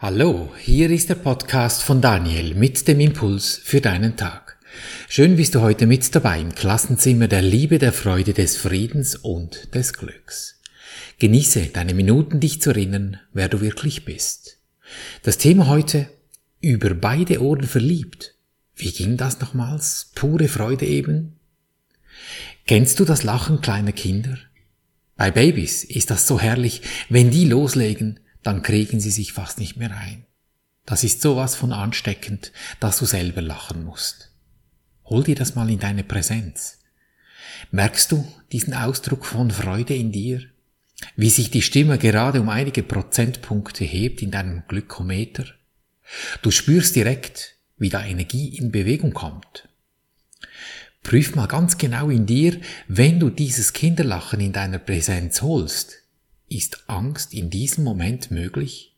Hallo, hier ist der Podcast von Daniel mit dem Impuls für deinen Tag. Schön bist du heute mit dabei im Klassenzimmer der Liebe, der Freude, des Friedens und des Glücks. Genieße deine Minuten, dich zu erinnern, wer du wirklich bist. Das Thema heute, über beide Ohren verliebt. Wie ging das nochmals? Pure Freude eben? Kennst du das Lachen kleiner Kinder? Bei Babys ist das so herrlich, wenn die loslegen, dann kriegen sie sich fast nicht mehr ein. Das ist sowas von ansteckend, dass du selber lachen musst. Hol dir das mal in deine Präsenz. Merkst du diesen Ausdruck von Freude in dir? Wie sich die Stimme gerade um einige Prozentpunkte hebt in deinem Glykometer? Du spürst direkt, wie da Energie in Bewegung kommt. Prüf mal ganz genau in dir, wenn du dieses Kinderlachen in deiner Präsenz holst, ist Angst in diesem Moment möglich?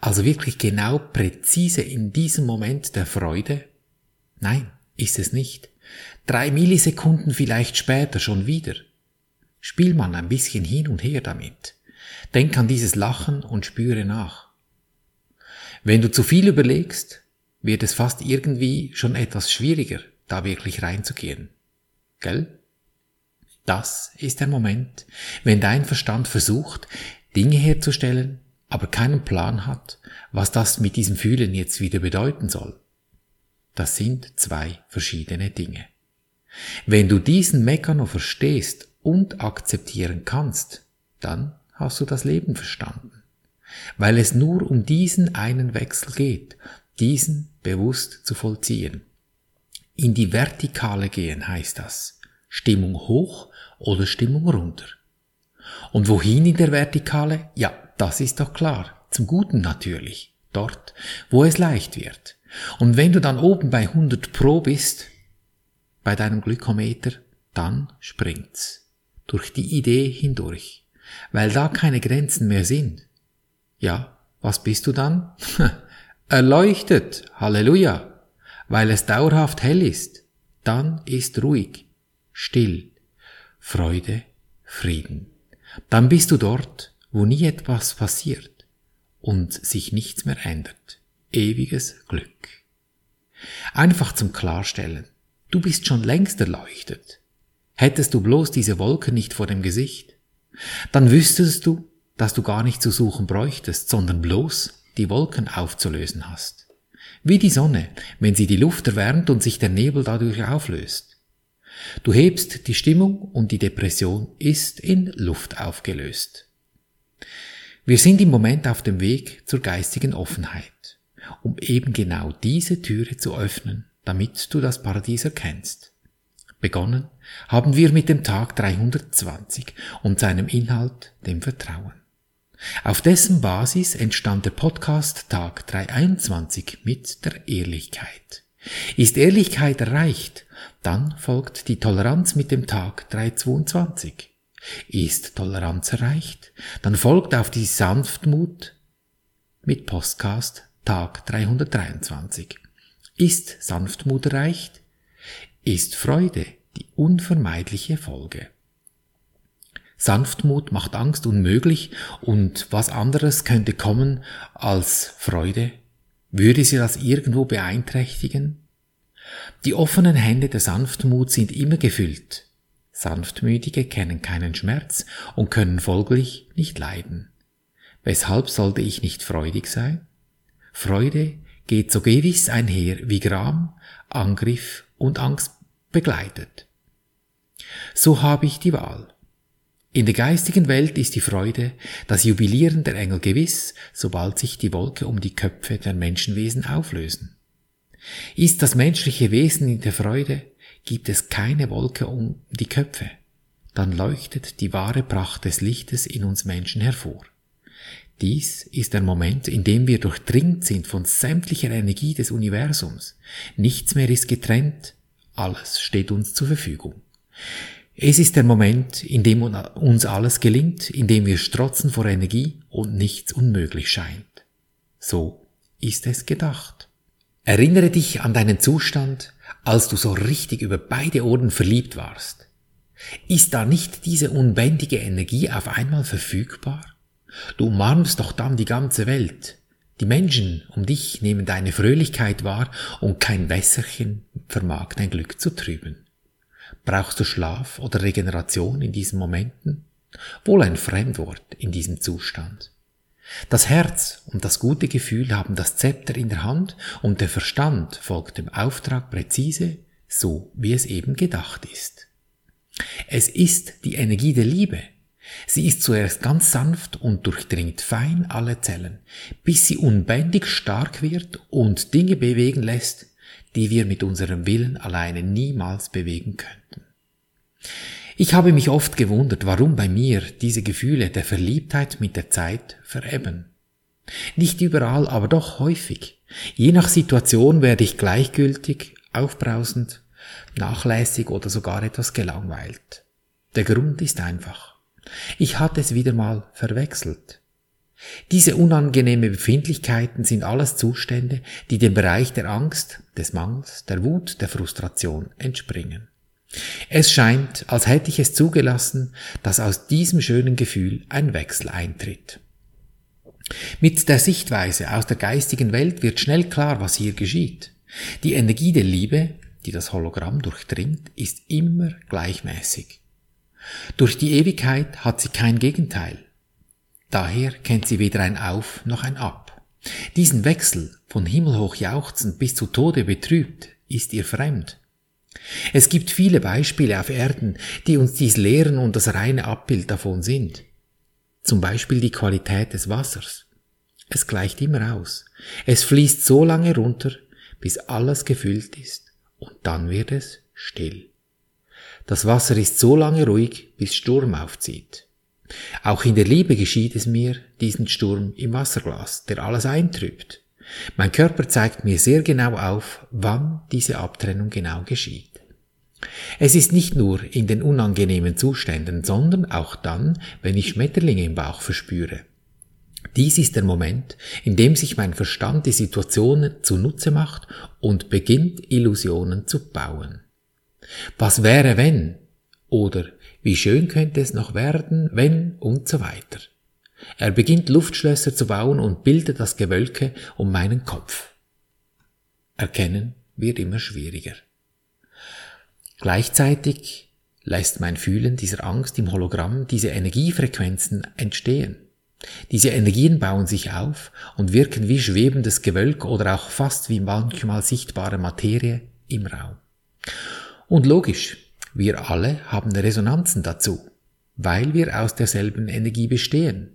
Also wirklich genau präzise in diesem Moment der Freude? Nein, ist es nicht. Drei Millisekunden vielleicht später schon wieder. Spiel man ein bisschen hin und her damit. Denk an dieses Lachen und spüre nach. Wenn du zu viel überlegst, wird es fast irgendwie schon etwas schwieriger, da wirklich reinzugehen. Gell? Das ist der Moment, wenn dein Verstand versucht, Dinge herzustellen, aber keinen Plan hat, was das mit diesem Fühlen jetzt wieder bedeuten soll. Das sind zwei verschiedene Dinge. Wenn du diesen Mekano verstehst und akzeptieren kannst, dann hast du das Leben verstanden. Weil es nur um diesen einen Wechsel geht, diesen bewusst zu vollziehen. In die Vertikale gehen heißt das. Stimmung hoch oder Stimmung runter. Und wohin in der Vertikale? Ja, das ist doch klar. Zum Guten natürlich. Dort, wo es leicht wird. Und wenn du dann oben bei 100 Pro bist, bei deinem Glykometer, dann springt's. Durch die Idee hindurch. Weil da keine Grenzen mehr sind. Ja, was bist du dann? Erleuchtet. Halleluja. Weil es dauerhaft hell ist. Dann ist ruhig. Still. Freude, Frieden. Dann bist du dort, wo nie etwas passiert und sich nichts mehr ändert. Ewiges Glück. Einfach zum Klarstellen. Du bist schon längst erleuchtet. Hättest du bloß diese Wolke nicht vor dem Gesicht, dann wüsstest du, dass du gar nicht zu suchen bräuchtest, sondern bloß die Wolken aufzulösen hast. Wie die Sonne, wenn sie die Luft erwärmt und sich der Nebel dadurch auflöst. Du hebst die Stimmung und die Depression ist in Luft aufgelöst. Wir sind im Moment auf dem Weg zur geistigen Offenheit, um eben genau diese Türe zu öffnen, damit du das Paradies erkennst. Begonnen haben wir mit dem Tag 320 und seinem Inhalt, dem Vertrauen. Auf dessen Basis entstand der Podcast Tag 321 mit der Ehrlichkeit. Ist Ehrlichkeit erreicht, dann folgt die Toleranz mit dem Tag 322. Ist Toleranz erreicht, dann folgt auf die Sanftmut mit Postcast Tag 323. Ist Sanftmut erreicht, ist Freude die unvermeidliche Folge. Sanftmut macht Angst unmöglich und was anderes könnte kommen als Freude? Würde sie das irgendwo beeinträchtigen? Die offenen Hände der Sanftmut sind immer gefüllt. Sanftmütige kennen keinen Schmerz und können folglich nicht leiden. Weshalb sollte ich nicht freudig sein? Freude geht so gewiss einher wie Gram, Angriff und Angst begleitet. So habe ich die Wahl. In der geistigen Welt ist die Freude, das Jubilieren der Engel gewiss, sobald sich die Wolke um die Köpfe der Menschenwesen auflösen. Ist das menschliche Wesen in der Freude, gibt es keine Wolke um die Köpfe, dann leuchtet die wahre Pracht des Lichtes in uns Menschen hervor. Dies ist der Moment, in dem wir durchdringt sind von sämtlicher Energie des Universums. Nichts mehr ist getrennt, alles steht uns zur Verfügung. Es ist der Moment, in dem uns alles gelingt, in dem wir strotzen vor Energie und nichts unmöglich scheint. So ist es gedacht. Erinnere dich an deinen Zustand, als du so richtig über beide Ohren verliebt warst. Ist da nicht diese unbändige Energie auf einmal verfügbar? Du umarmst doch dann die ganze Welt. Die Menschen um dich nehmen deine Fröhlichkeit wahr und kein Wässerchen vermag dein Glück zu trüben. Brauchst du Schlaf oder Regeneration in diesen Momenten? Wohl ein Fremdwort in diesem Zustand. Das Herz und das gute Gefühl haben das Zepter in der Hand und der Verstand folgt dem Auftrag präzise, so wie es eben gedacht ist. Es ist die Energie der Liebe. Sie ist zuerst ganz sanft und durchdringt fein alle Zellen, bis sie unbändig stark wird und Dinge bewegen lässt, die wir mit unserem Willen alleine niemals bewegen könnten. Ich habe mich oft gewundert, warum bei mir diese Gefühle der Verliebtheit mit der Zeit verebben. Nicht überall, aber doch häufig. Je nach Situation werde ich gleichgültig, aufbrausend, nachlässig oder sogar etwas gelangweilt. Der Grund ist einfach. Ich hatte es wieder mal verwechselt. Diese unangenehme Befindlichkeiten sind alles Zustände, die dem Bereich der Angst, des Mangels, der Wut, der Frustration entspringen. Es scheint, als hätte ich es zugelassen, dass aus diesem schönen Gefühl ein Wechsel eintritt. Mit der Sichtweise aus der geistigen Welt wird schnell klar, was hier geschieht. Die Energie der Liebe, die das Hologramm durchdringt, ist immer gleichmäßig. Durch die Ewigkeit hat sie kein Gegenteil. Daher kennt sie weder ein Auf noch ein Ab. Diesen Wechsel von himmelhoch jauchzend bis zu Tode betrübt ist ihr fremd. Es gibt viele Beispiele auf Erden, die uns dies lehren und das reine Abbild davon sind. Zum Beispiel die Qualität des Wassers. Es gleicht immer aus. Es fließt so lange runter, bis alles gefüllt ist, und dann wird es still. Das Wasser ist so lange ruhig, bis Sturm aufzieht. Auch in der Liebe geschieht es mir, diesen Sturm im Wasserglas, der alles eintrübt. Mein Körper zeigt mir sehr genau auf, wann diese Abtrennung genau geschieht. Es ist nicht nur in den unangenehmen Zuständen, sondern auch dann, wenn ich Schmetterlinge im Bauch verspüre. Dies ist der Moment, in dem sich mein Verstand die Situationen zunutze macht und beginnt Illusionen zu bauen. Was wäre wenn? Oder wie schön könnte es noch werden, wenn und so weiter. Er beginnt Luftschlösser zu bauen und bildet das Gewölke um meinen Kopf. Erkennen wird immer schwieriger. Gleichzeitig lässt mein Fühlen dieser Angst im Hologramm diese Energiefrequenzen entstehen. Diese Energien bauen sich auf und wirken wie schwebendes Gewölk oder auch fast wie manchmal sichtbare Materie im Raum. Und logisch, wir alle haben Resonanzen dazu, weil wir aus derselben Energie bestehen.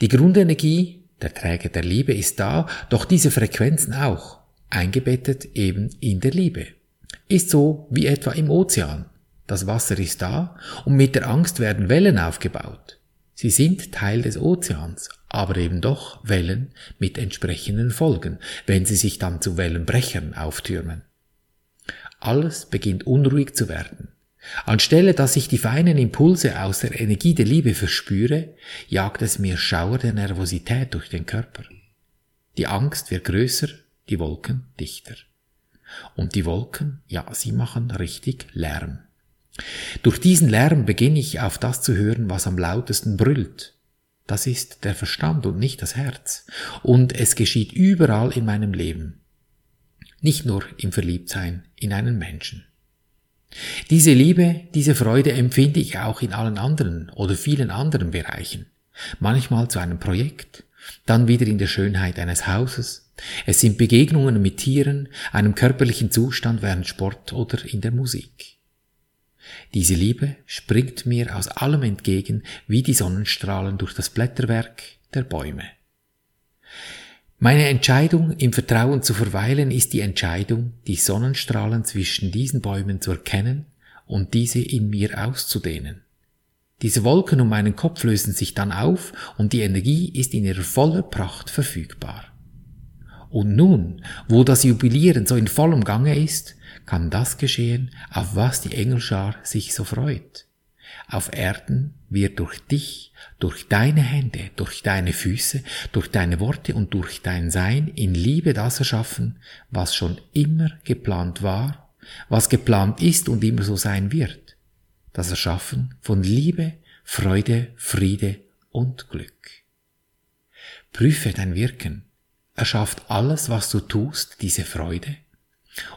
Die Grundenergie, der Träger der Liebe ist da, doch diese Frequenzen auch, eingebettet eben in der Liebe. Ist so wie etwa im Ozean. Das Wasser ist da und mit der Angst werden Wellen aufgebaut. Sie sind Teil des Ozeans, aber eben doch Wellen mit entsprechenden Folgen, wenn sie sich dann zu Wellenbrechern auftürmen. Alles beginnt unruhig zu werden. Anstelle dass ich die feinen Impulse aus der Energie der Liebe verspüre, jagt es mir Schauer der Nervosität durch den Körper. Die Angst wird größer, die Wolken dichter. Und die Wolken, ja, sie machen richtig Lärm. Durch diesen Lärm beginne ich auf das zu hören, was am lautesten brüllt. Das ist der Verstand und nicht das Herz. Und es geschieht überall in meinem Leben. Nicht nur im Verliebtsein in einen Menschen. Diese Liebe, diese Freude empfinde ich auch in allen anderen oder vielen anderen Bereichen. Manchmal zu einem Projekt, dann wieder in der Schönheit eines Hauses. Es sind Begegnungen mit Tieren, einem körperlichen Zustand während Sport oder in der Musik. Diese Liebe springt mir aus allem entgegen wie die Sonnenstrahlen durch das Blätterwerk der Bäume. Meine Entscheidung, im Vertrauen zu verweilen, ist die Entscheidung, die Sonnenstrahlen zwischen diesen Bäumen zu erkennen und diese in mir auszudehnen. Diese Wolken um meinen Kopf lösen sich dann auf und die Energie ist in ihrer voller Pracht verfügbar. Und nun, wo das Jubilieren so in vollem Gange ist, kann das geschehen, auf was die Engelschar sich so freut. Auf Erden wird durch dich, durch deine Hände, durch deine Füße, durch deine Worte und durch dein Sein in Liebe das erschaffen, was schon immer geplant war, was geplant ist und immer so sein wird. Das Erschaffen von Liebe, Freude, Friede und Glück. Prüfe dein Wirken, erschafft alles, was du tust, diese Freude?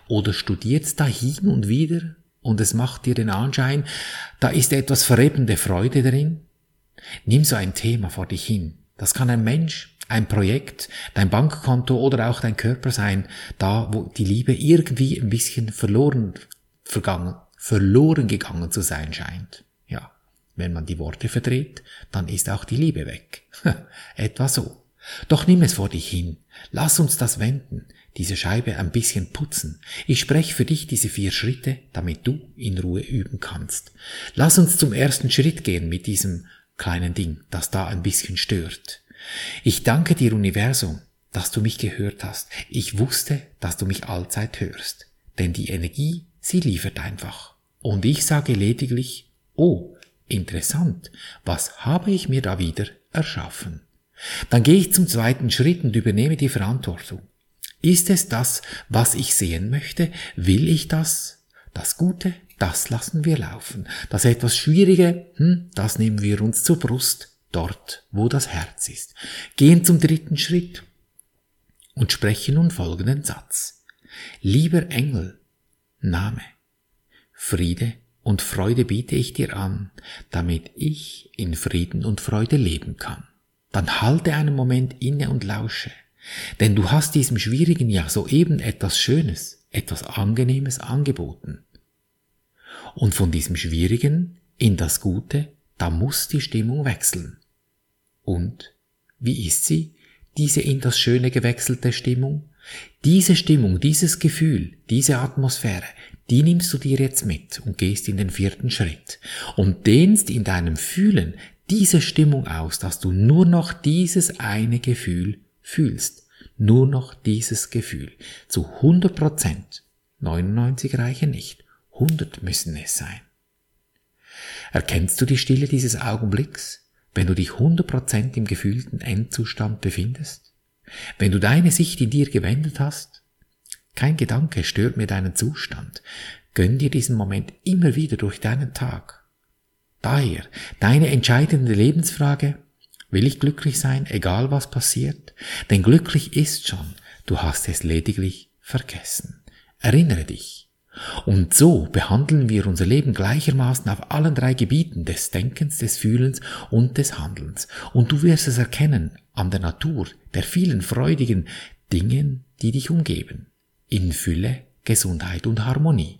Oder studierst da hin und wieder und es macht dir den Anschein, da ist etwas verrebende Freude drin? Nimm so ein Thema vor dich hin. Das kann ein Mensch, ein Projekt, dein Bankkonto oder auch dein Körper sein, da wo die Liebe irgendwie ein bisschen verloren vergangen, verloren gegangen zu sein scheint. Ja, wenn man die Worte verdreht, dann ist auch die Liebe weg. Etwa so. Doch nimm es vor dich hin. Lass uns das wenden, diese Scheibe ein bisschen putzen. Ich spreche für dich diese vier Schritte, damit du in Ruhe üben kannst. Lass uns zum ersten Schritt gehen mit diesem kleinen Ding, das da ein bisschen stört. Ich danke dir, Universum, dass du mich gehört hast. Ich wusste, dass du mich allzeit hörst. Denn die Energie, sie liefert einfach. Und ich sage lediglich, oh, interessant, was habe ich mir da wieder erschaffen? Dann gehe ich zum zweiten Schritt und übernehme die Verantwortung. Ist es das, was ich sehen möchte? Will ich das? Das Gute, das lassen wir laufen. Das etwas Schwierige, hm, das nehmen wir uns zur Brust, dort, wo das Herz ist. Gehen zum dritten Schritt und sprechen nun folgenden Satz. Lieber Engel, Name, Friede und Freude biete ich dir an, damit ich in Frieden und Freude leben kann dann halte einen Moment inne und lausche. Denn du hast diesem schwierigen Jahr soeben etwas Schönes, etwas Angenehmes angeboten. Und von diesem Schwierigen in das Gute, da muss die Stimmung wechseln. Und wie ist sie, diese in das Schöne gewechselte Stimmung? Diese Stimmung, dieses Gefühl, diese Atmosphäre, die nimmst du dir jetzt mit und gehst in den vierten Schritt und dehnst in deinem Fühlen diese Stimmung aus, dass du nur noch dieses eine Gefühl fühlst. Nur noch dieses Gefühl. Zu 100 Prozent. 99 reichen nicht. 100 müssen es sein. Erkennst du die Stille dieses Augenblicks, wenn du dich 100 Prozent im gefühlten Endzustand befindest? Wenn du deine Sicht in dir gewendet hast? Kein Gedanke stört mir deinen Zustand. Gönn dir diesen Moment immer wieder durch deinen Tag. Daher, deine entscheidende Lebensfrage, will ich glücklich sein, egal was passiert? Denn glücklich ist schon, du hast es lediglich vergessen. Erinnere dich. Und so behandeln wir unser Leben gleichermaßen auf allen drei Gebieten des Denkens, des Fühlens und des Handelns. Und du wirst es erkennen an der Natur, der vielen freudigen Dingen, die dich umgeben. In Fülle, Gesundheit und Harmonie.